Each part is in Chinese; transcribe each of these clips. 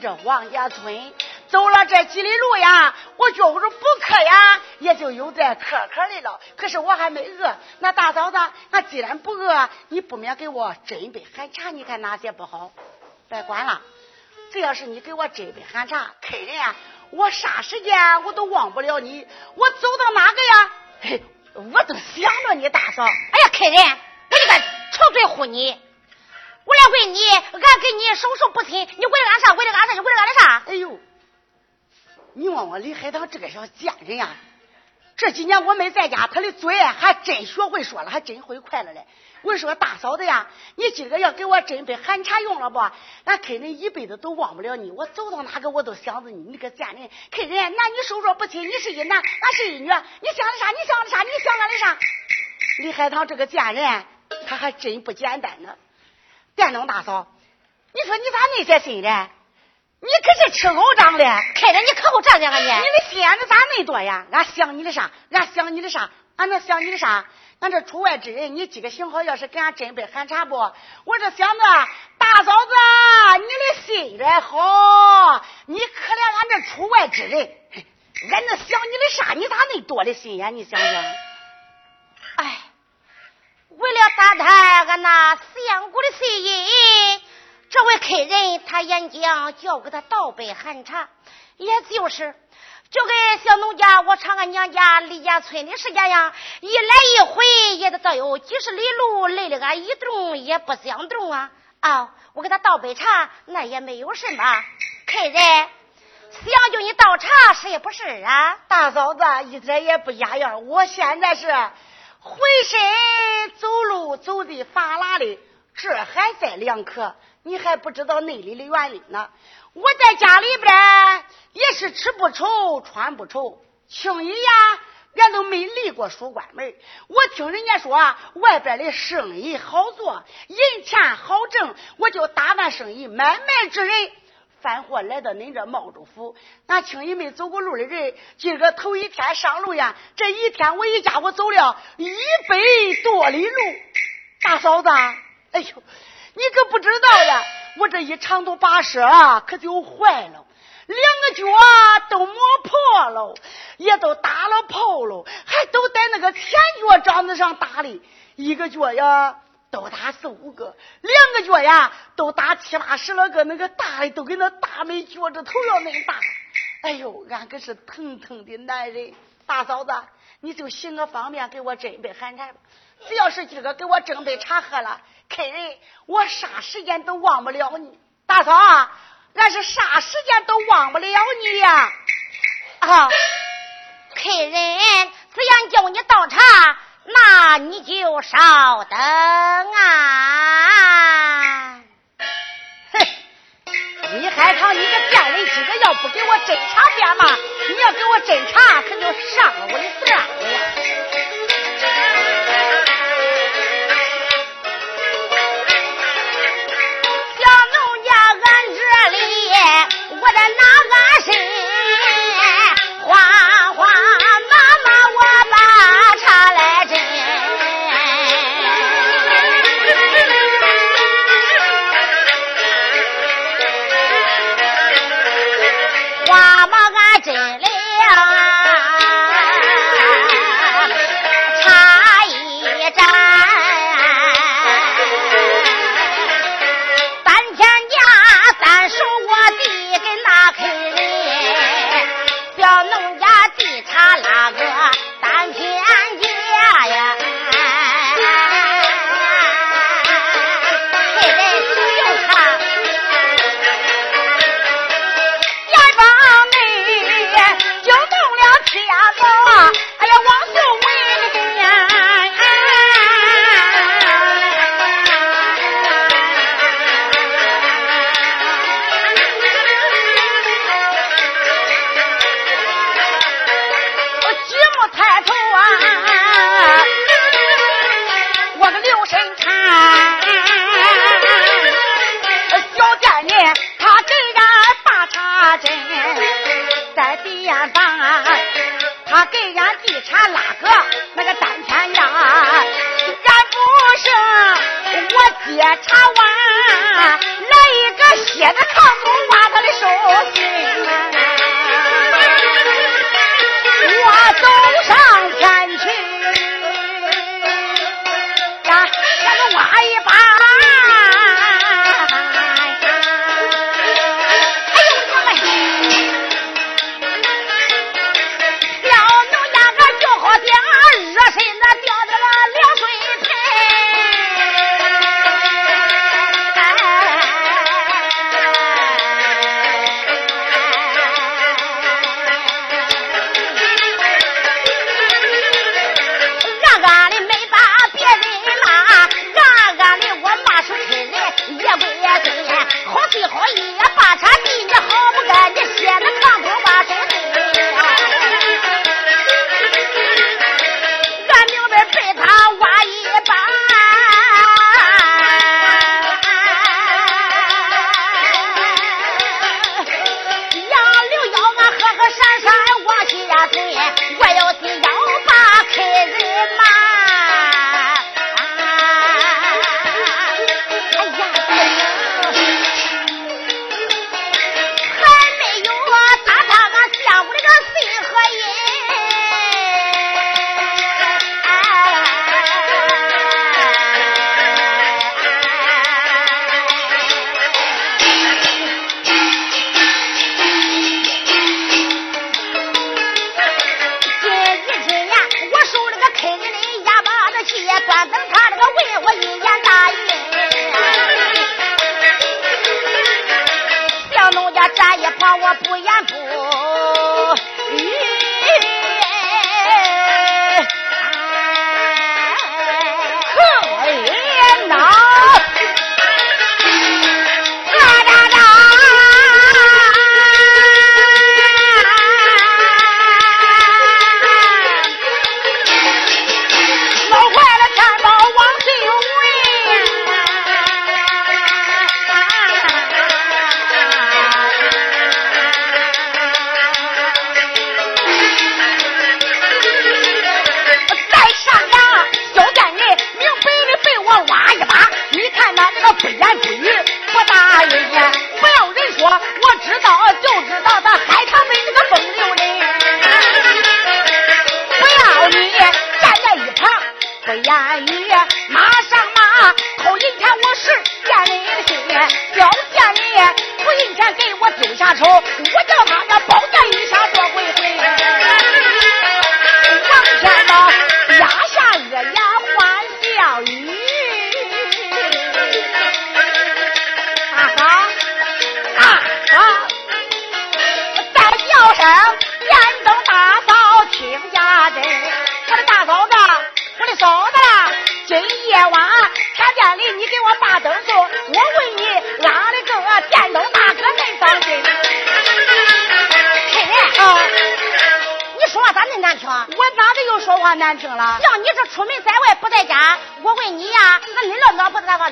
这王家村，走了这几里路呀，我觉着不渴呀，也就有点渴渴的了。可是我还没饿。那大嫂子，那既然不饿，你不免给我斟一杯寒茶，你看哪些不好？别管了，只要是你给我斟杯寒茶，客人啊。我啥时间我都忘不了你，我走到哪个呀？嘿，我都想着你大嫂。哎呀，客人，我这个臭嘴呼你，我来问你，俺跟你手手不亲，你为了俺啥？为了俺啥？你为了俺的啥？哎呦，你问我李海棠这个小贱人呀，这几年我没在家，他的嘴还真学会说了，还真会快了嘞。我说大嫂子呀，你今个要给我斟杯寒茶用了不？俺客人一辈子都忘不了你，我走到哪个我都想着你。你个贱人，客人男女授受不亲，你是一男，俺是一女，你想的啥？你想的啥？你想俺的啥？李海棠这个贱人，他还真不简单呢。电灯大嫂，你说你咋那些心呢？你可是吃狗长的，看着你可够仗的啊你！你的心眼子咋那多呀？俺想你的啥？俺想你的啥？俺能想你的啥？俺这出外之人，你今个幸好，要是给俺斟杯寒茶不？我这想着大嫂子，你的心眼好，你可怜俺这出外之人，俺能想你的啥？你咋那多的心眼？你想想。为了打探俺那相公的心意，这位客人他演讲叫给他倒杯寒茶，也就是。就跟小农家，我上俺娘家李家村的时间呀，一来一回也得得有几十里路，累了俺一动也不想动啊！啊，我给他倒杯茶，那也没有什么。客人想叫你倒茶，是也不是啊？大嫂子一点也不压样，我现在是浑身走路走的发拉的，这还在两可，你还不知道内里的原理呢。我在家里边也是吃不愁，穿不愁，轻易呀，俺都没离过书馆门。我听人家说外边的生意好做，银钱好挣，我就打办生意买卖之人，贩货来到恁这茂州府。俺轻易没走过路的人，今个头一天上路呀，这一天我一家伙走了一百多里路。大嫂子，哎呦，你可不知道呀。我这一长途跋涉啊，可就坏了，两个脚都磨破了，也都打了泡了，还都在那个前脚掌子上打的，一个脚呀都打四五个，两个脚呀都打七八十来个，那个大的都跟那大美脚趾头要那么大。哎呦，俺可是疼疼的男人，大嫂子，你就行个方便，给我斟杯寒茶吧。只要是今个给我斟杯茶喝了。客人，我啥时间都忘不了你，大嫂，俺是啥时间都忘不了你呀！啊，客人，只要叫你倒茶，那你就稍等啊！哼，李海棠，你个贱人，今个要不给我斟茶便嘛，你要给我斟茶，可就上了我的当了呀！我的哪个身，花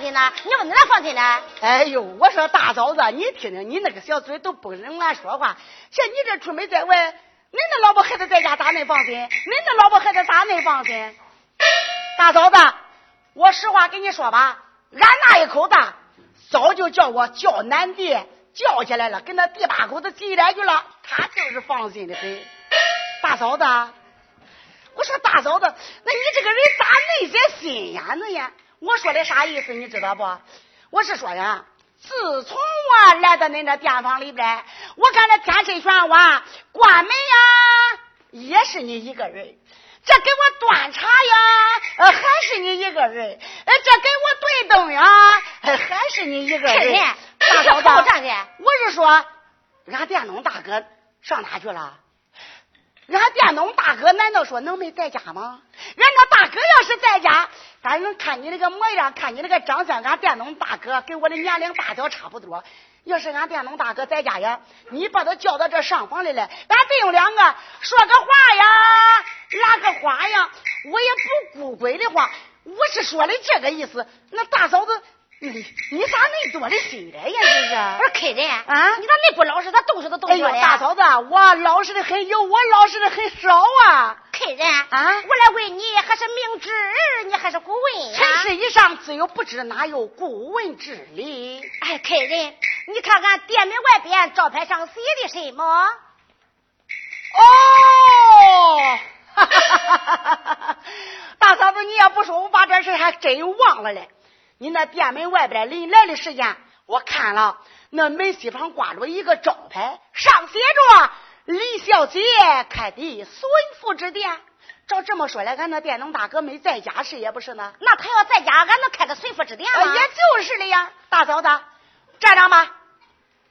心呢？你问哪放心呢？哎呦，我说大嫂子，你听听，你那个小嘴都不跟俺说话。像你这出门在外，恁那老婆孩子在家咋恁放心？恁那老婆孩子咋恁放心？大嫂子，我实话跟你说吧，俺那一口子早就叫我叫男弟叫起来了，跟那第八口子急来去了，他就是放心的很。大嫂子。我说大嫂子，那你这个人咋那些心眼子呀？我说的啥意思你知道不？我是说呀，自从我来到恁这店房里边，我看那天水旋瓦关门呀，也是你一个人；这给我端茶呀，呃，还是你一个人；呃，这给我对灯呀，还是你一个人。大嫂子，我是说，俺店东大哥上哪去了？俺店东大哥难道说能没在家吗？俺那大哥要是在家，反正看你那个模样，看你那个长相，俺店东大哥跟我的年龄大小差不多。要是俺店东大哥在家呀，你把他叫到这上房来了，咱弟兄两个说个话呀，拉个话呀，我也不顾鬼的话，我是说的这个意思。那大嫂子。你咋那多的心了呀？这是，我说客人啊，你咋那不老实？他动手都动手了。大嫂子，我老实的很，有我老实的很少啊。客客人啊，我来问你，还是明知你还是顾问呀？尘世以上自有不知，哪有顾问之理？哎，客人，你看看店门外边招牌上写的什么？哦，大嫂子，你要不说，我把这事还真忘了嘞。你那店门外边临来的时间，我看了，那门西旁挂着一个招牌，上写着。李小姐开的孙福之店，照这么说来，俺那店农大哥没在家是也不是呢？那他要在家，俺能开个孙福之店吗？也就是的呀，大嫂子，这样吧，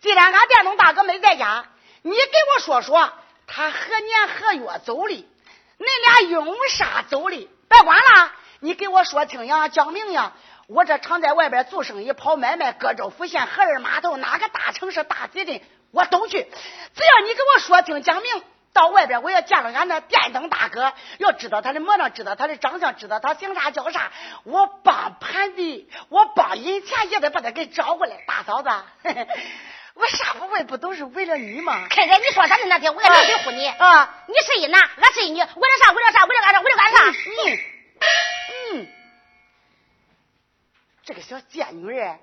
既然俺店农大哥没在家，你给我说说他何年何月走的？恁俩用啥走的？别管了，你给我说清呀，讲明呀。我这常在外边做生意、跑买卖，各州府县、河儿码头，哪个大城市、大集镇。我都去，只要你给我说清讲明，到外边我要见了俺那电灯大哥，要知道他的模样，知道他的长相，知道他姓啥叫啥，我帮盘的，我帮银钱也得把他给找过来。大嫂子，我啥不为不都是为了你吗？开开，你说啥的那天我也没回复你 啊！你是一男，俺是一女，为了啥？为了啥？为了俺啥？为了俺啥？嗯嗯，这个小贱女人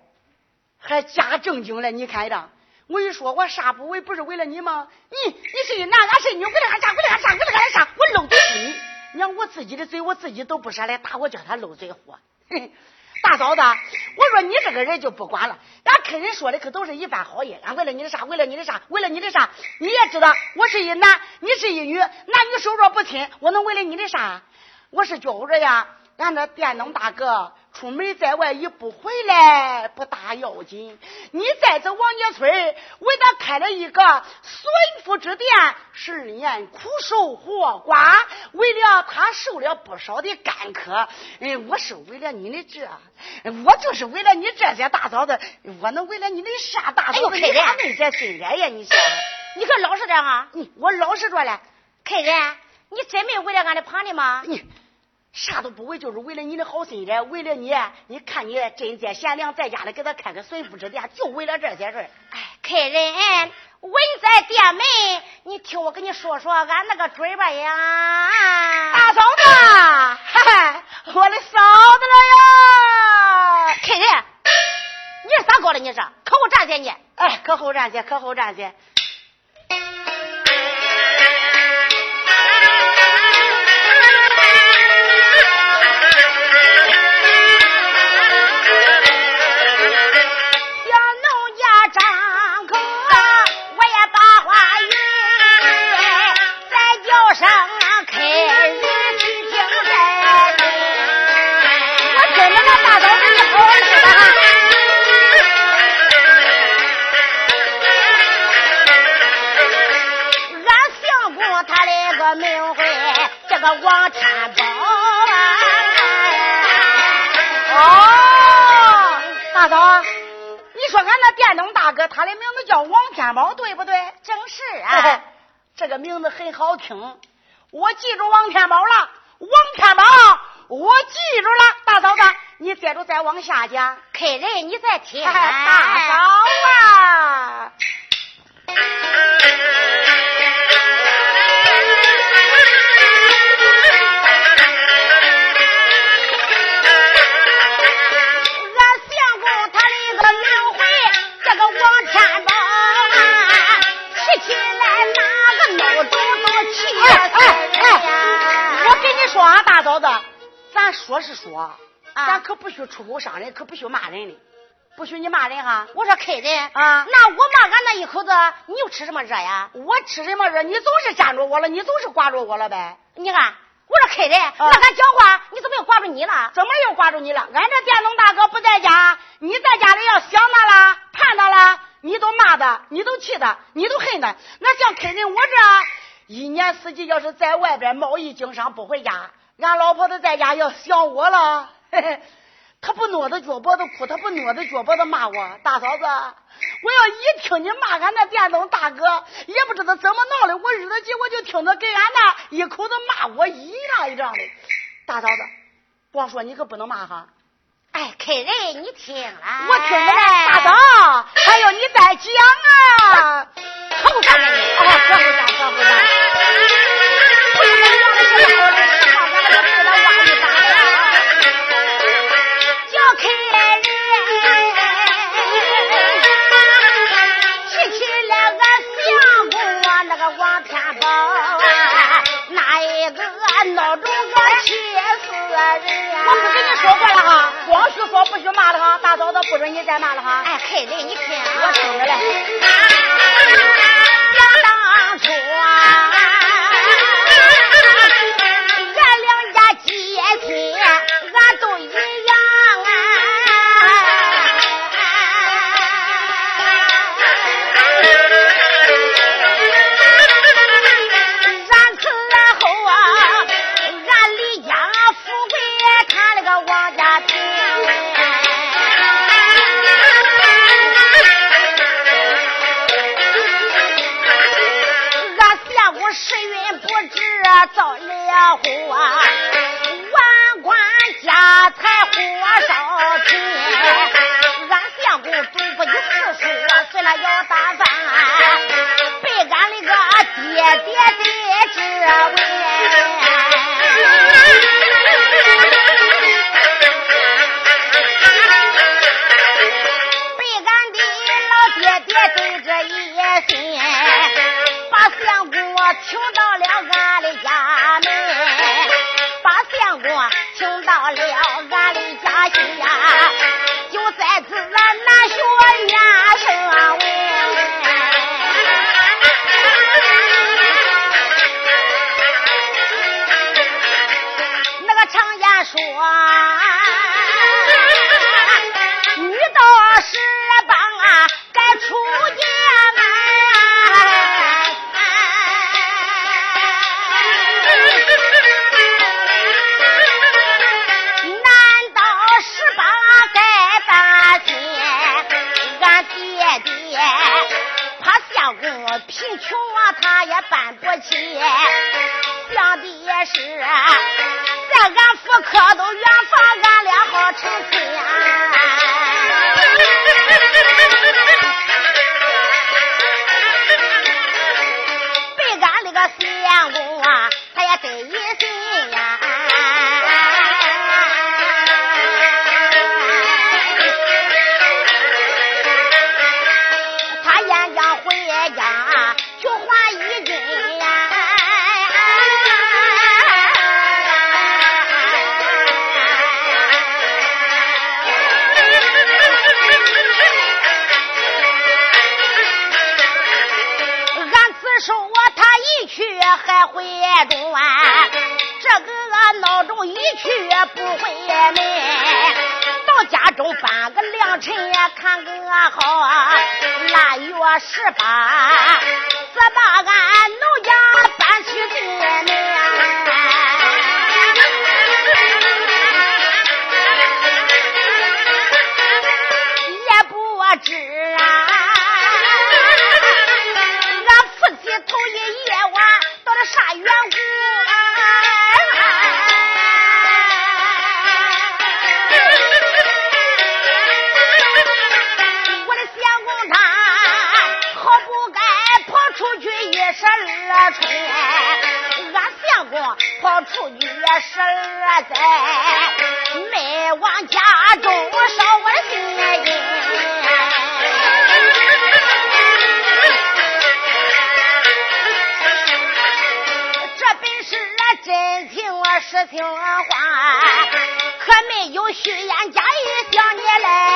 还假正经了，你看着。我一说，我啥不为，不是为了你吗？你你是一男，俺是一女，为了俺啥？为了俺啥？为了俺啥？我漏嘴你，你看我自己的嘴，我自己都不舍得打，我叫他漏嘴货。大嫂子，我说你这个人就不管了，俺客人说的可都是一番好意，俺为了你的啥？为了你的啥？为了你的啥？你也知道，我是一男，你是一女，男女授受不亲，我能为了你的啥？我是觉着呀。俺那店农大哥出门在外一不回来不大要紧，你在这王家村为他开了一个孙府之店，十年苦受活寡，为了他受了不少的干渴。哎，我是为了你的这，我就是为了你这些大嫂子，我能为了你的啥大嫂子？你还没这心眼呀？你说，你可老实点啊！我老实着嘞，开人，你真没为了俺的旁的吗？你。啥都不为，就是为了你的好心人，为了你，你看你贞洁贤良，在家里给他开个孙福之店，就为了这些事哎，客人，稳在店门，你听我跟你说说俺那个嘴吧呀。大嫂子，哈哈，我的嫂子了呀！客人，你是咋搞的？你是可后站些你？哎，可后站些，可后站些。王天宝啊！哦，大嫂，你说俺那电灯大哥，他的名字叫王天宝，对不对？正是啊，这个名字很好听，我记住王天宝了。王天宝，我记住了。大嫂子，你接着再往下讲。客人，你再听。大嫂啊！说俺，大嫂子，咱说是说，咱可不许出口伤人，可不许骂人的，不许你骂人哈。我说客人啊，那我骂俺那一口子，你又吃什么热呀？我吃什么热？你总是粘着我了，你总是挂着我了呗。你看，我说客人，那俺讲话，你怎么又挂住你了？怎么又挂住你了？俺这电动大哥不在家，你在家里要想他了，盼他了，你都骂他，你都气他，你都恨他。那像客人我这。一年四季要是在外边贸易经商不回家，俺老婆子在家要想我了，嘿嘿，他不挪着脚脖子哭，他不挪着脚脖子骂我。大嫂子，我要一听你骂俺那电灯大哥，也不知道怎么闹的，我日子急我就听着给俺那一口子骂我一样一样的。大嫂子，光说你可不能骂哈。哎，客人你听了，我听着嘞。大嫂，还有你再讲啊。可不干你，可不咋，可不咋。不是这样的我不跟你说过了哈。光许说不许骂了哈大嫂子不准你再骂了哈。哎害人你看我听着嘞。想当初啊俺两家结亲俺妇科都圆房俺俩好成亲回中啊，这个闹钟一去不回来，到家中翻个良辰看个好，腊月十八，责骂俺。听话，可没有虚言假意想你来。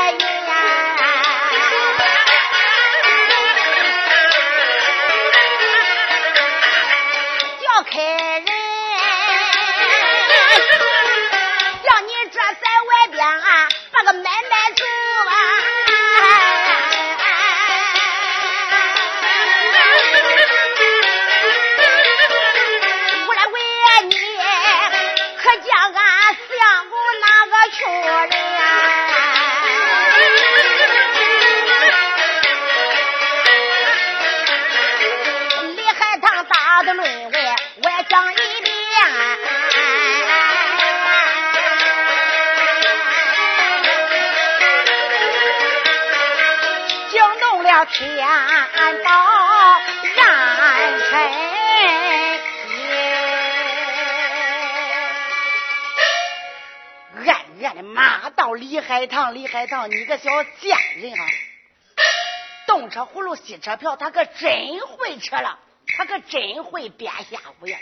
海棠李海棠你个小贱人啊！动车葫芦洗车票他可真会扯了他可真会编瞎话呀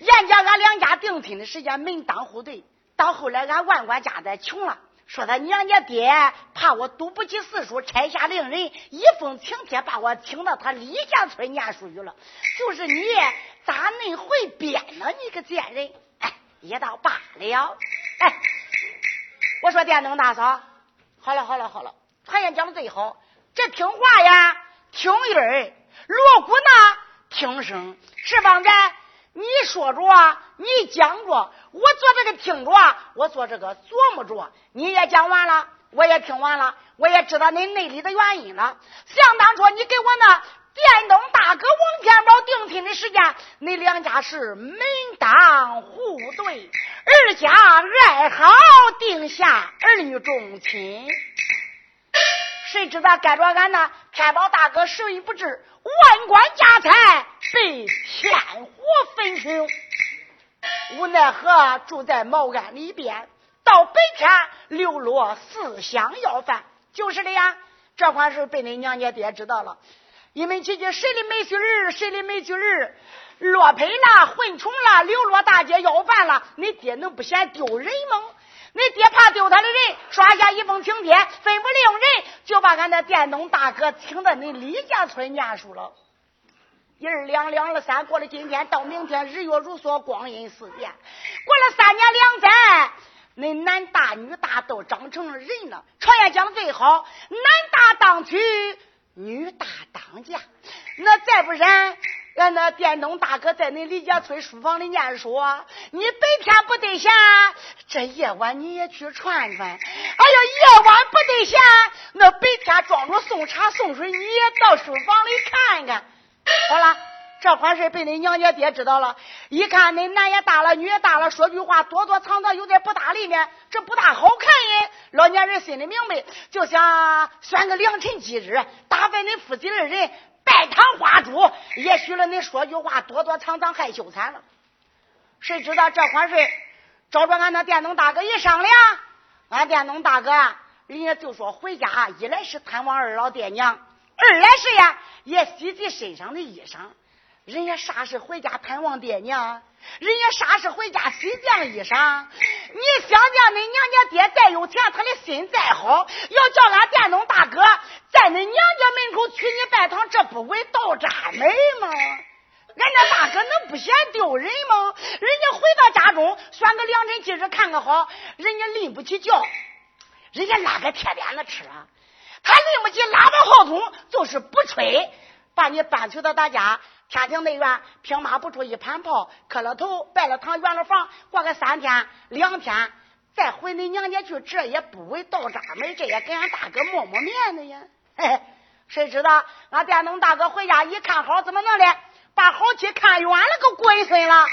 燕家俺两家定亲的时间门当户对到后来俺万管家的穷了说他娘家爹怕我读不起四书拆下令人一封请帖把我请到他李家村念书去了。就是你咋恁会编呢你个贱人？哎也到罢了。哎我说电灯大嫂，好了好了好了，传言讲的最好，这听话呀，听音儿，锣鼓呢，听声，是方子？你说着，你讲着，我做这个听着，我做这个琢磨着。你也讲完了，我也听完了，我也知道你内里的原因了。想当初你给我那电动大哥王天宝定亲。的时间，你两家是门当户对，二家爱好定下儿女重亲。谁知道该着俺那天宝大哥手艺不治，万贯家财被天火焚烧，无奈何住在茅庵里边，到白天流落四乡要饭。就是的呀，这款事被你娘家爹知道了，你们姐姐谁的没婿儿，谁的没婿儿，落胚了，混穷了，流落大街要饭了，你爹能不嫌丢人吗？你爹怕丢他的人，刷下一封请帖，吩咐令人就把俺那电动大哥请到你李家村念书了。一二两两二三，过了今天到明天，日月如梭，光阴似箭。过了三年两载，恁男大女大都长成人了。常言讲的最好，男大当娶，女大当嫁。那再不然。俺那店东大哥在恁李家村书房里念书，你白天不得闲，这夜晚你也去串串。哎呀，夜晚不得闲，那白天装着送茶送水，你也到书房里看看。好了，这款事被恁娘家爹知道了，一看恁男也大了，女也大了，说句话躲躲藏藏，有点不大里面，这不大好看耶。老年人心里明白，就想选个良辰吉日，打发恁夫妻二人。拜堂花烛，也许了你说句话，躲躲藏藏，害羞惨了。谁知道这款事，找着俺那电动大哥一商量，俺电动大哥呀人家就说回家，一来是探望二老爹娘，二来是呀也洗洗身上的衣裳。人家啥是回家探望爹娘？人家啥是回家洗件衣裳？你想想，恁娘家爹再有钱，他的心再好，要叫俺电动大哥在恁娘家门口娶你拜堂，这不为倒渣门吗？俺家大哥能不嫌丢人吗？人家回到家中，选个良辰吉日看个好，人家拎不起轿，人家拉个铁鞭子吃。他拎不起喇叭号筒，就是不吹，把你搬去到他家。天庭内院，平马不出一盘炮，磕了头，拜了堂，圆了房，过个三天两天，再回你娘家去，这也不为倒渣门，这也给俺大哥抹抹面子呀。嘿嘿，谁知道俺电动大哥回家一看好，怎么弄的？把好气看远了个鬼孙了。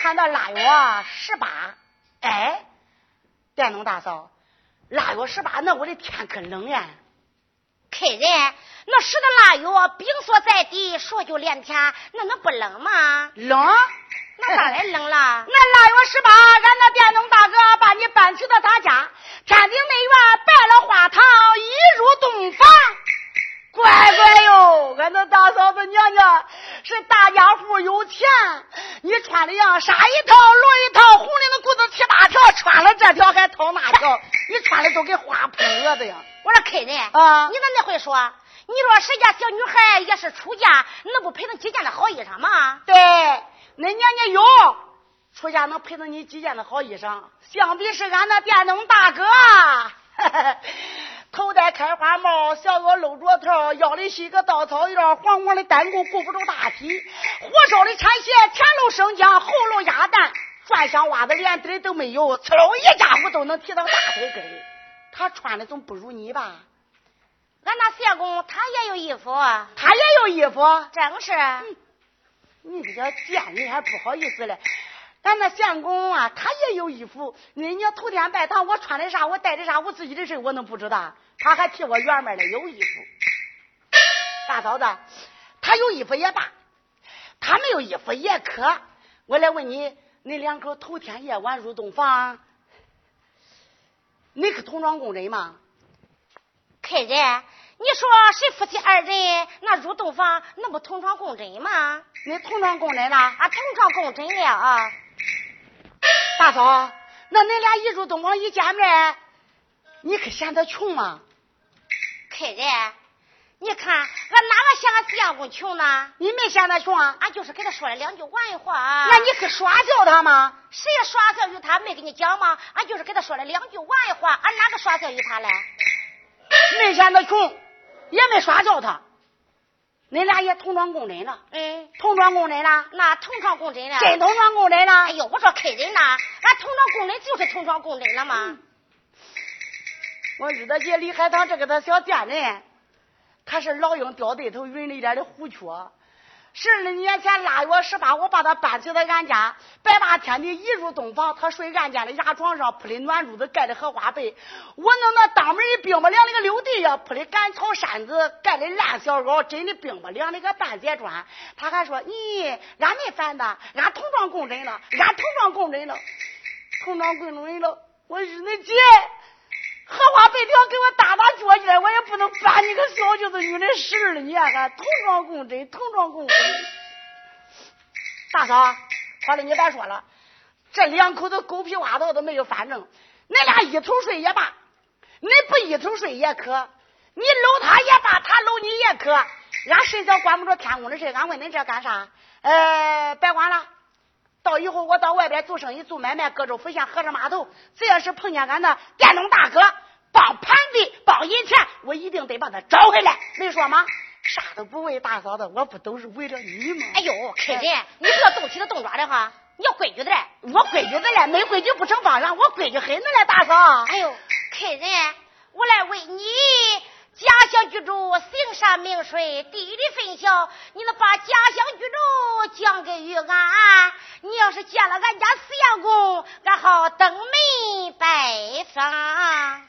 看到腊月十八，哎，电动大嫂，腊月十八，那我的天可冷呀！客人。那使的腊月，冰锁在地，说就连天，那能不冷吗？冷，那当然冷了。那腊月十八，俺那电动大哥把你搬去到他家，天庭内院拜了花堂，一入洞房。乖乖哟，俺那大嫂子娘娘是大家户有钱，你穿的样纱一套，罗一套，红领的裤子七八条，穿了这条还套那条，你穿的都跟花扑蛾子样。我说客人啊，你咋那会说？你说谁家小女孩也是出嫁，能不陪她几件的好衣裳吗？对，恁娘家有出嫁能陪着你几件的好衣裳，相比是俺那电动大哥，头戴开花帽，小脚露着头，腰里系个稻草腰，黄黄的单裤顾不住大体，火烧的铲鞋，前露生姜，后露鸭蛋，转箱袜子连底都没有，呲溜一家伙都能提到大腿根他穿的总不如你吧？俺那相公他也有衣服，他也有衣服，正是。你这个贱人还不好意思嘞。俺那相公啊，他也有衣服。人家头天拜堂，我穿的啥，我带的啥，我自己的事我能不知道？他还替我圆面的有衣服。大嫂子，他有衣服也罢，他没有衣服也可。我来问你，你两口头天夜晚入洞房，你是同庄工人吗？客人。你说谁夫妻二人那入洞房，那不同床共枕吗？你同床共枕了？啊，同床共枕了啊！大嫂，那恁俩一入洞房一见面，你可嫌他穷吗？客人。你看，俺哪个嫌俺四相公穷呢？你没嫌他穷啊？俺就是给他说了两句玩话。那你可耍笑他吗？谁耍笑于他？没跟你讲吗？俺就是给他说了两句玩话。俺哪个耍笑于他嘞？没嫌他穷，也没耍笑他。恁俩也同床共枕了？嗯，同床共枕了？那同床共枕了？真同床共枕了？哎呦，我说客人呐，俺同床共枕就是同床共枕了吗？我日他姐李海棠这个他小贱人。他是老鹰掉对头，云里边的虎雀。十二年前腊月十八，我把他搬去了俺家，白大天地一入洞房，他睡俺家的牙床上，铺的暖褥子，盖的荷花被。我弄那当门一冰不凉的个溜地呀，铺的干草扇子，盖的烂小袄，真的冰不凉的个半截砖。他还说：“你俺没烦他，俺同床共枕了，俺同床共枕了，同床共枕了。”我日你姐！荷花被条给我打打脚尖，我也不能办你个小舅子女的十二年，还同床共枕，同床共枕。大嫂，好了，你别说了，这两口子狗屁挖道都没有反正，恁俩一头睡也罢，你不一头睡也可，你搂他也罢，他搂你也可。俺睡觉管不着天宫的事，俺问恁这干啥？呃，别管了。到以后我到外边做生意做买卖，各州府县河上码头，只要是碰见俺那电动大哥帮盘子帮银钱，我一定得把他找回来。没说吗？啥都不为大嫂子，我不都是为了你吗？哎呦，客人，你不要动起了动爪的哈，你要规矩的嘞。我规矩的嘞，没规矩不成方圆。我规矩很的嘞，大嫂。哎呦，客人，我来为你。家乡居住，行山名水，地理分晓。你能把家乡居住讲给于俺？你要是见了俺家四阳公，俺好登门拜访。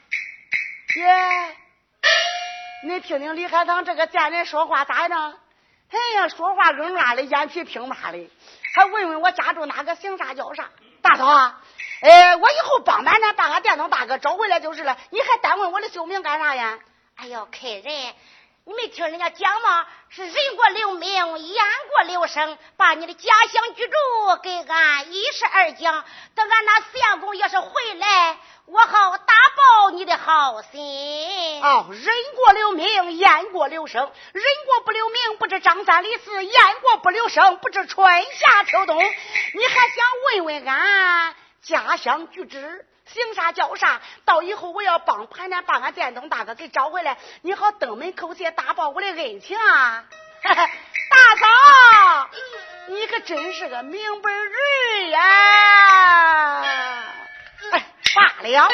姐，你听听李海棠这个贱人说话咋样？哎呀，说话硬拉的，眼皮平麻的，还问问我家住哪个，姓啥叫啥？大嫂啊，哎，我以后帮俺那把俺电动大哥找回来就是了，你还单问我的姓名干啥呀？哎呦，客人，你没听人家讲吗？是人过留名，雁过留声。把你的家乡居住给俺一十二讲，等俺那相公要是回来，我好打报你的好心。哦，人过留名，雁过留声。人过不留名，不知张三李四；雁过不留声，不知春夏秋冬。你还想问问俺家乡居址？姓啥叫啥？到以后我要帮盘南把俺电动大哥给找回来，你好登门叩谢大报我的恩情啊！大嫂，你可真是个明白人呀！哎，罢了。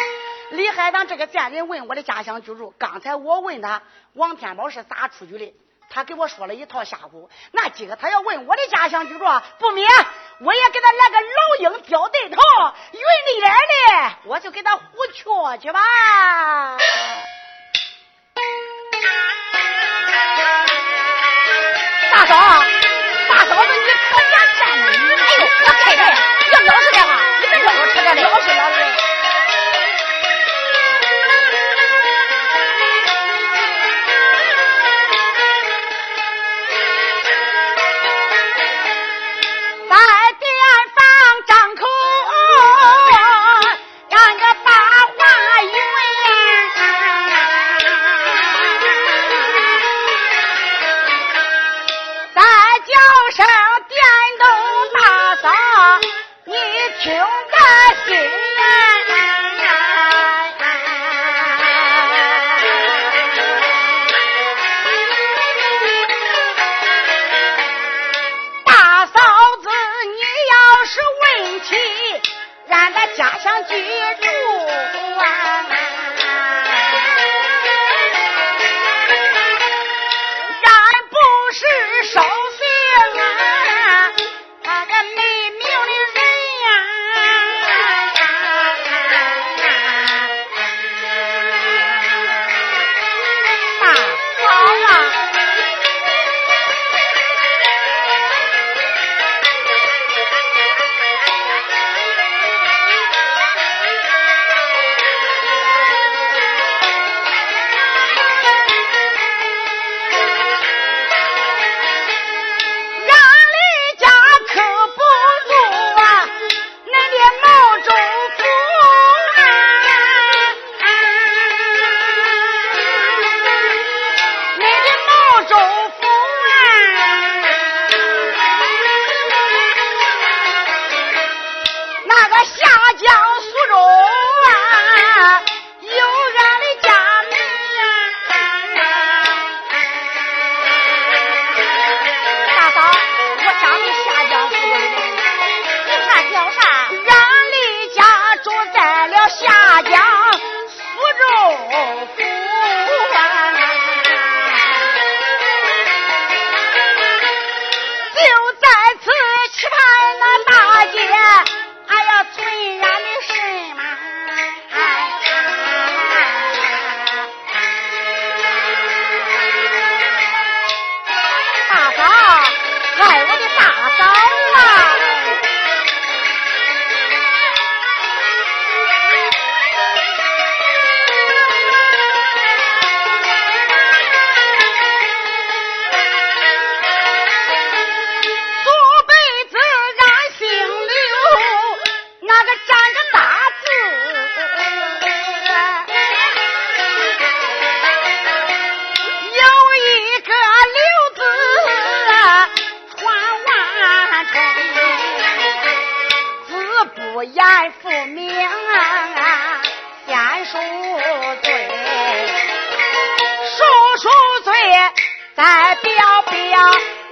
李海棠这个贱人问我的家乡居住，刚才我问他王天宝是咋出去的。他给我说了一套下唬，那今个他要问我的家乡居住，不免我也给他来个老鹰叼对头，云里来的，我就给他胡雀去吧。大嫂，大嫂子，你可别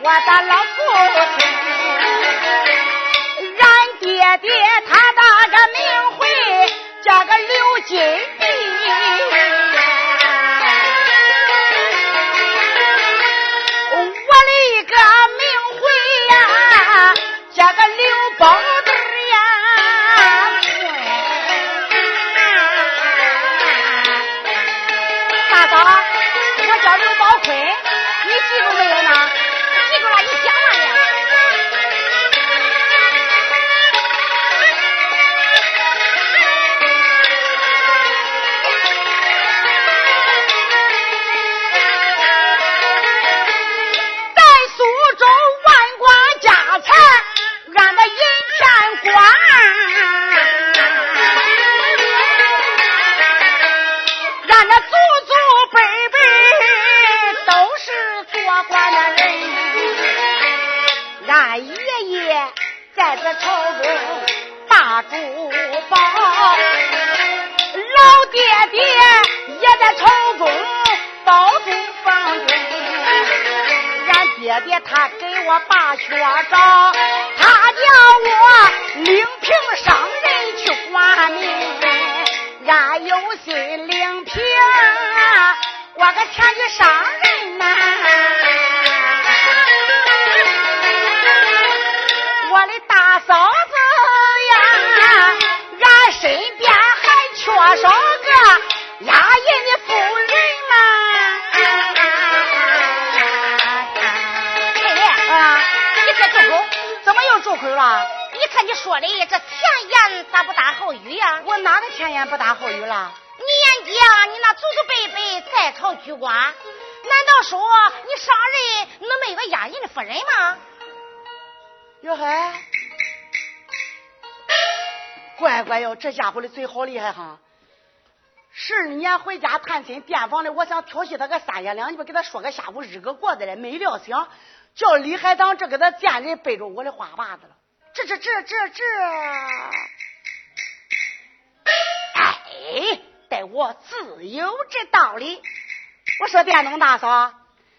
我的老父亲，俺爹爹他打个名讳叫个刘金。书房，老爹爹也在朝中包住房中，俺爹爹他给我把学招，他叫我领平上任去管民，俺有心领平，我可前去上。这前言咋不搭后语呀、啊？我哪个前言不搭后语了？你眼睛，你那祖祖辈辈在朝居官，难道说你上任能没个压人的夫人吗？哟嘿，乖乖哟，这家伙的嘴好厉害哈！十二年回家探亲，电访的，我想调戏他个三言两语，给他说个下午日个过的了，没料想叫李海棠这给他贱人背着我的花把子了。这这这这这！哎，待我自有这道理。我说电动大嫂，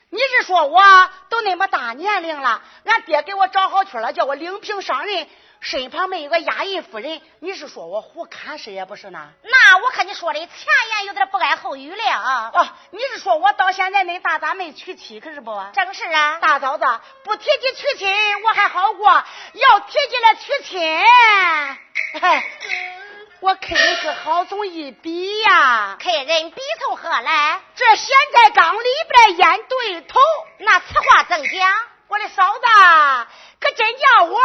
你是说我都那么大年龄了，俺爹给我找好去了，叫我领平上任。身旁没有个押印夫人，你是说我胡侃是也不是呢？那我看你说的前言有点不挨后语了啊。哦，你是说我到现在恁大咋没娶妻，可是不？正是啊。大嫂子不提起娶亲我还好过，要提起来娶亲，嗨，我看你是好总一比呀。看人比从何来？这现在缸里边烟对头，那此话怎讲？我的嫂子。可真叫我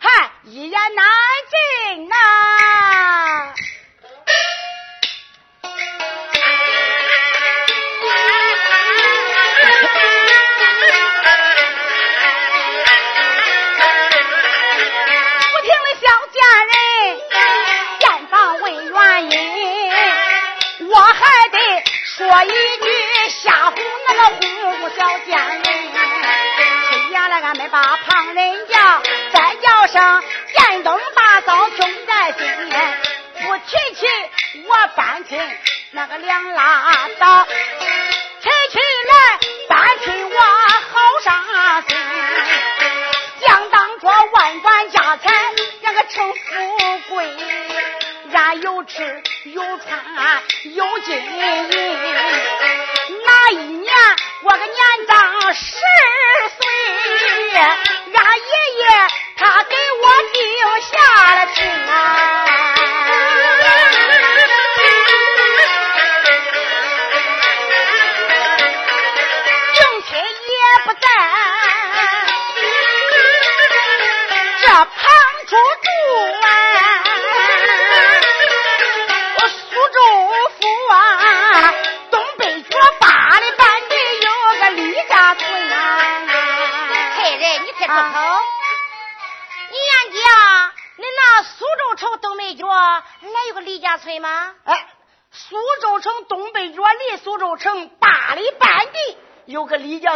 嗨一言难尽呐！那个两拉倒，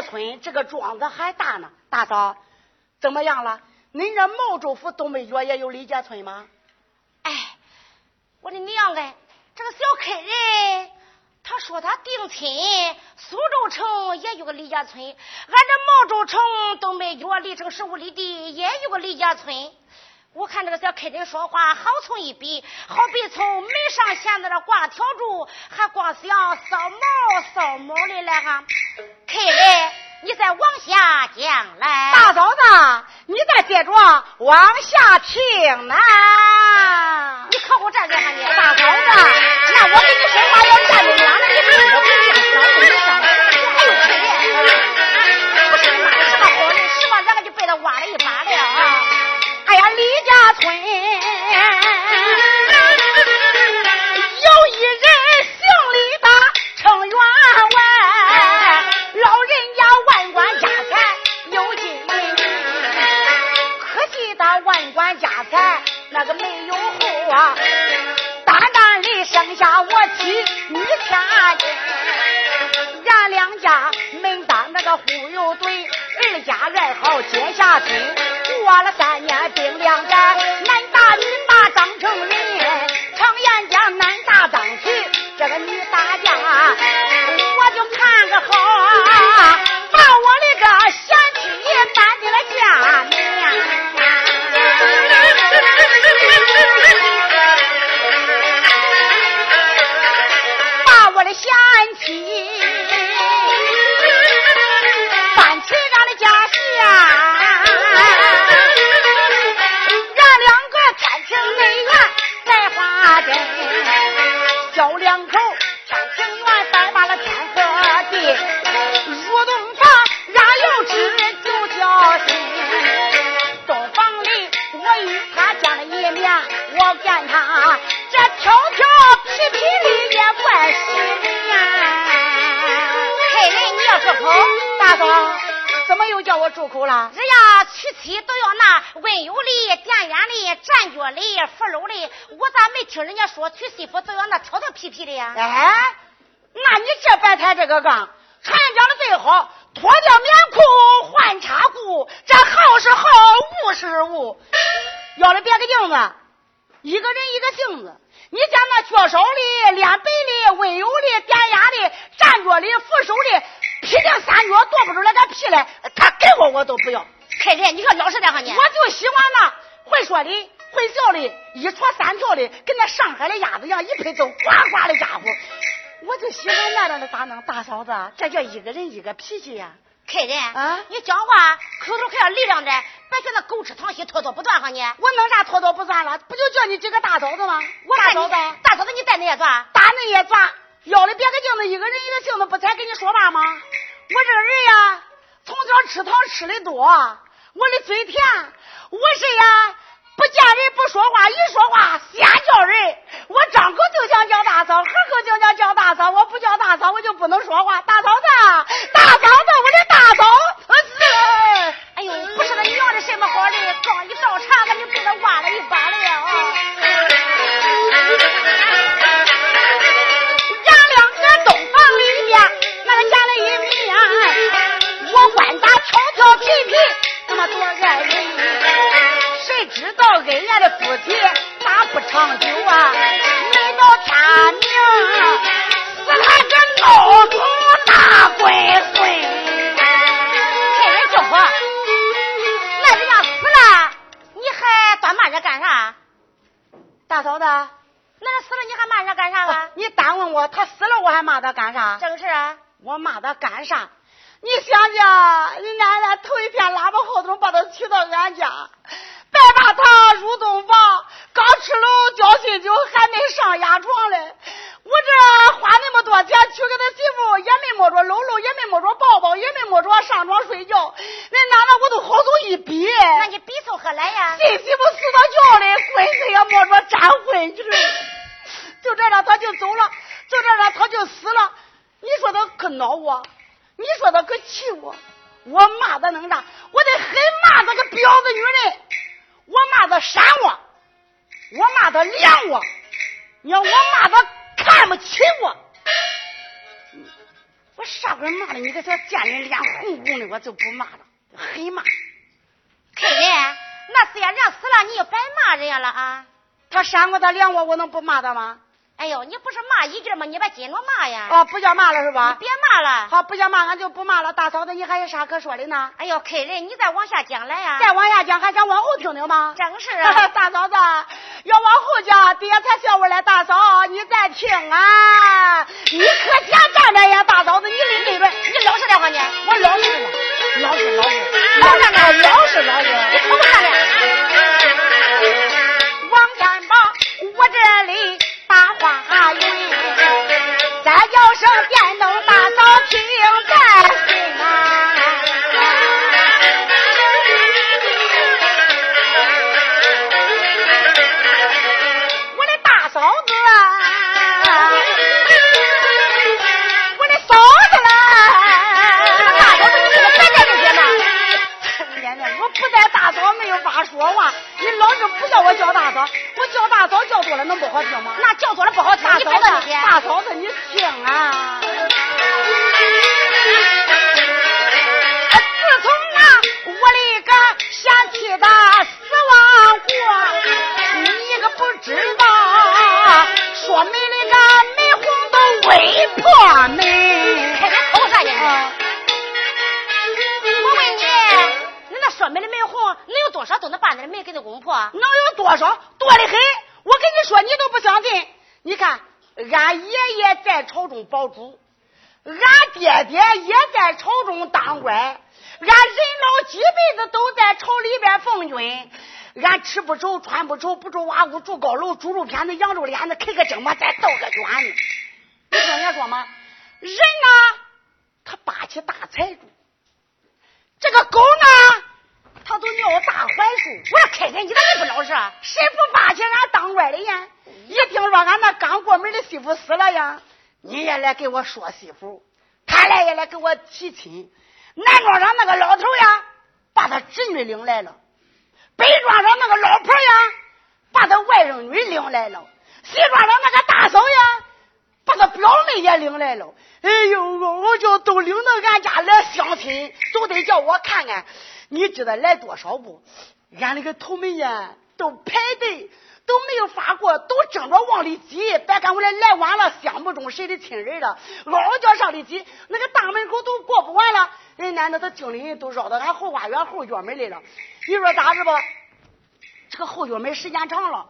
村，这个庄子还大呢。大嫂，怎么样了？恁这毛州府东北角也有李家村吗？哎我的娘哎，这个小客人，他说他定亲苏州城也有个李家村，俺这毛州城东北角，离城十五里地也有个李家村。我看这个小客人说话好从一比，好比从门上弦子那挂条柱，还光想扫毛扫毛的来哈。客人，你再往下讲来。大嫂子，你再接着往下听呢。你可不站着吗你？大嫂子，那我给你说话要站着了，你听着不听？小声声。哎呦，客人，不是你妈的什么好人，什么咱们就被他挖了一把了啊！哎呀，李家村那个没有后啊，单单的生下我妻女千金，咱两家门当那个户有对，二家二好结下亲。过了三年兵两载，男大女把当成人，常言讲男大当娶，这个女大嫁，我就看个好，住口了？人家娶妻都要那温柔的、典雅的、站脚的、扶楼礼，我咋没听人家说娶媳妇都要那挑挑皮皮的呀？哎，那你这白抬这个杠。常言讲的最好，脱掉棉裤换插裤，这好是好，物是物。要的别个镜子，一个人一个镜子。你讲那脚手的、脸背的、温柔的、典雅的、站脚的、扶手礼。皮匠三脚剁不出来个皮来，他给我我都不要。开人，你可老实点哈你。我就喜欢那会说的、会笑的、一戳三跳的，跟那上海的鸭子一样，一拍走呱呱的家伙。我就喜欢那样的，咋弄？大嫂子，这叫一个人一个脾气呀。开人，啊，你讲话口头可要力量点，别学那狗吃糖稀拖拖不断哈你。我弄啥拖拖不断了？不就叫你几个大嫂子吗？我大嫂子，大嫂子你带那也抓？打那也抓。要的别个镜子，一个人一个镜子，不才跟你说话吗？我这个人呀，从小吃糖吃的多，我的嘴甜。我是呀，不见人不说话，一说话先叫人。的，我就不骂了，狠骂。客人，那既然人家死了，你就白骂人家了啊？他扇我，他凉我，我能不骂他吗？哎呦，你不是骂一句吗？你把紧着骂呀！哦，不叫骂了是吧？别骂了。好，不叫骂，俺就不骂了。大嫂子，你还有啥可说的呢？哎呦，客人，你再往下讲来呀！再往下讲，还想往后听听吗？正是啊。大嫂子，要往后讲，爹才笑我来。大嫂，你再听啊！你可想站着呀，大嫂子，你领对着，你老实点话呢？我老实了，老实老实，老实老实老实老实。你瞅不看呢？王三宝，我这里说话，你老是不叫我叫大嫂，我叫大嫂叫多了能不好听吗？那叫多了不好听，大嫂子，大嫂子，你听啊！自从那，我的个贤妻的死亡过，你可不知道，说媒的个媒红都未破媒。多少都能把那媒给他公婆？能有多少？多的很。我跟你说，你都不相信。你看，俺爷爷在朝中保主。俺爹爹也在朝中当官，俺人老几辈子都在朝里边奉君，俺吃不愁，穿不愁，不住瓦屋，住高楼，猪肉片子，养着脸子，开个蒸馍，再倒个卷子。你听人说吗？人呢，他霸起大财主；这个狗呢，他都尿大槐树。我说开开，你咋也不老实？谁不霸起俺当官的呀？一听说俺那刚过门的媳妇死了呀？你也来给我说媳妇，他来也来给我提亲。南庄上那个老头呀，把他侄女领来了；北庄上那个老婆呀，把他外甥女领来了；西庄上那个大嫂呀，把他表妹也领来了。哎呦，我就都领到俺家来相亲，都得叫我看看。你知道来多少不？俺那个头门呀，都排队。都没有发过，都争着往里挤。别看我来来晚了，相不中谁的亲人了，嗷叫上里挤。那个大门口都过不完了，人家那个经理都绕到俺后花园后院门来了。你说咋是不？这个后院门时间长了，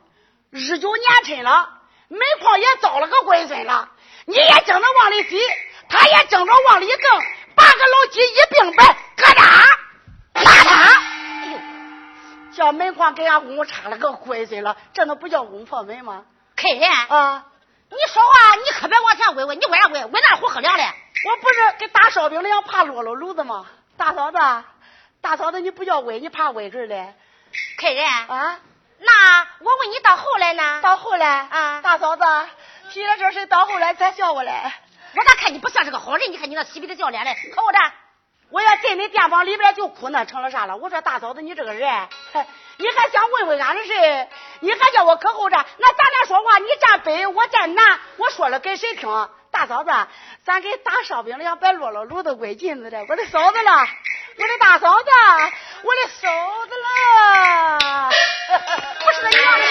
日久年深了，门框也遭了个龟孙了。你也争着往里挤，他也争着往里更，八个老鸡一并摆，咯哒，啦哒。叫门框给俺公公插了个龟孙了，这能不叫公破门吗？客人啊，你说话你可别往前歪歪，你歪啥歪？歪那虎喝凉嘞？我不是跟打烧饼那样怕落了炉子吗？大嫂子，大嫂子，你不叫歪，你怕歪着嘞？客人啊，那我问你到后来呢？到后来啊，大嫂子，提了这事到后来才叫我来。我咋看你不像是个好人？你看你那嬉皮的笑脸嘞，可我这。我要进你店房里边就哭，那成了啥了？我说大嫂子，你这个人，你还想问问俺的事？你还叫我可后着？那咱俩说话，你站北，我站南，我说了给谁听？大嫂子，咱给打烧饼的，别落了炉子归镜子的。我的嫂子了，我的大嫂子，我的嫂子了，不是的，你忘了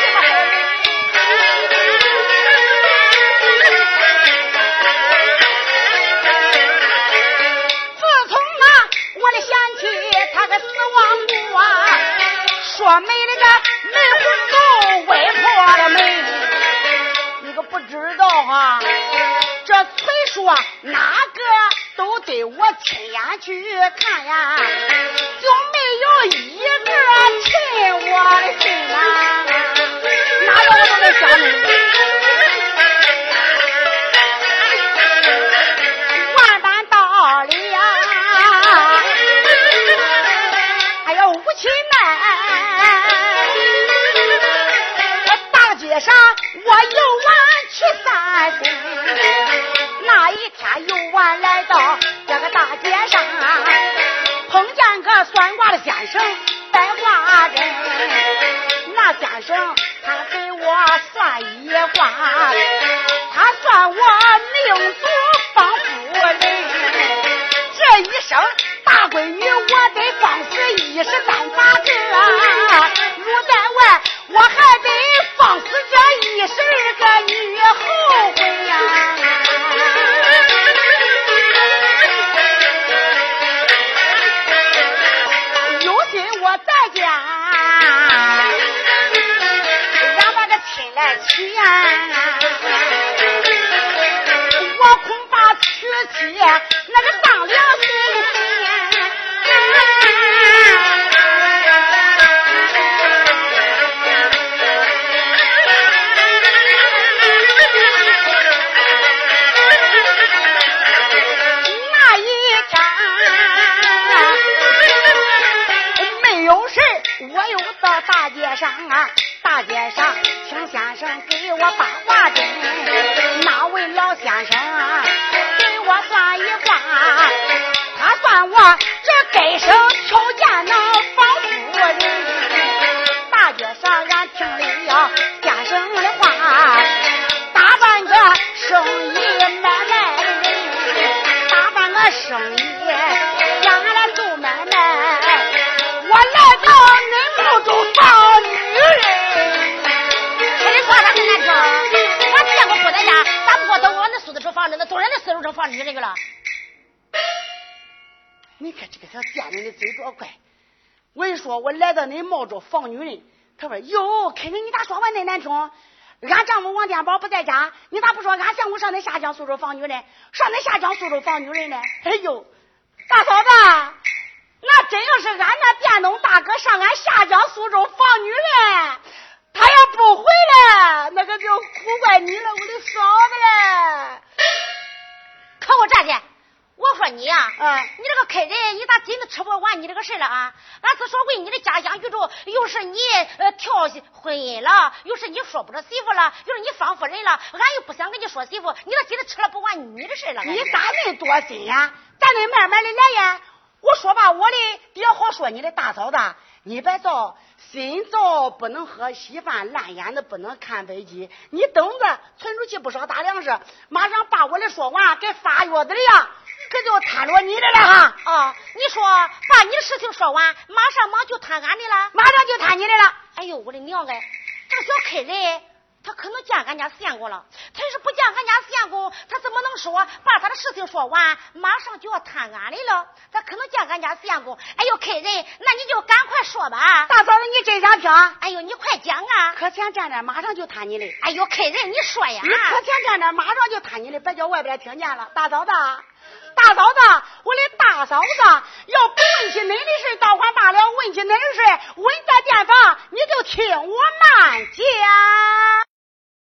死亡谷啊说媒那个媒红都未破了门，你可不知道啊，这崔说哪个都得我亲眼去看呀，就没有一个亲我的心啊，哪个我都得相你。上我游玩去散心，那一天游玩来到这个大街上，碰见个算卦的先生带卦针，那先生他给我算一卦，他算我死一十三八个，入在外我还这个小贱人的嘴多快！我一说，我来到恁冒着放女人，他说哟，肯定你咋说话那难听？俺丈夫王天宝不在家，你咋不说俺相公上恁下江苏州放女人，上恁下江苏州放女人呢？哎呦，大嫂子，那真要是俺那电动大哥上俺下江苏州放女人，他要不回来，那个就苦怪你了，我的嫂子嘞。可我站去。我说你呀、啊你这个客人，你咋真的吃不完你这个事了啊？俺是说为你的家乡居住，又是你呃跳婚姻了，又是你说不着媳妇了，又是你放夫人了，俺又不想跟你说媳妇，你咋真的吃了不完你的事了？你咋恁多心呀？咱得慢慢的来呀。我说吧，我的也好说你的大嫂子，你别造心造不能喝稀饭，烂眼子不能看飞机。你等着，存出去不少大粮食，马上把我的说完，该发药子的呀，可就摊着你的了哈。哦，你说把你的事情说完，马上忙就摊俺的了。马上就摊你的了。哎呦，我的娘哎！这个小客人，他可能见俺家相公了。他要是不见俺家相公，他怎么能说把他的事情说完，马上就要摊俺的了？他可能见俺家相公。哎呦，客人，那你就赶快说吧。大嫂子，你真想听？哎呦，你快讲啊！可前站着，马上就摊你的。哎呦，客人，你说呀！你可前站着，马上就摊你的，别叫外边听见了。大嫂子，大嫂子，我的大嫂子，要不问起恁的事，倒还罢了；问起恁的事，问在店房，你就听我慢讲。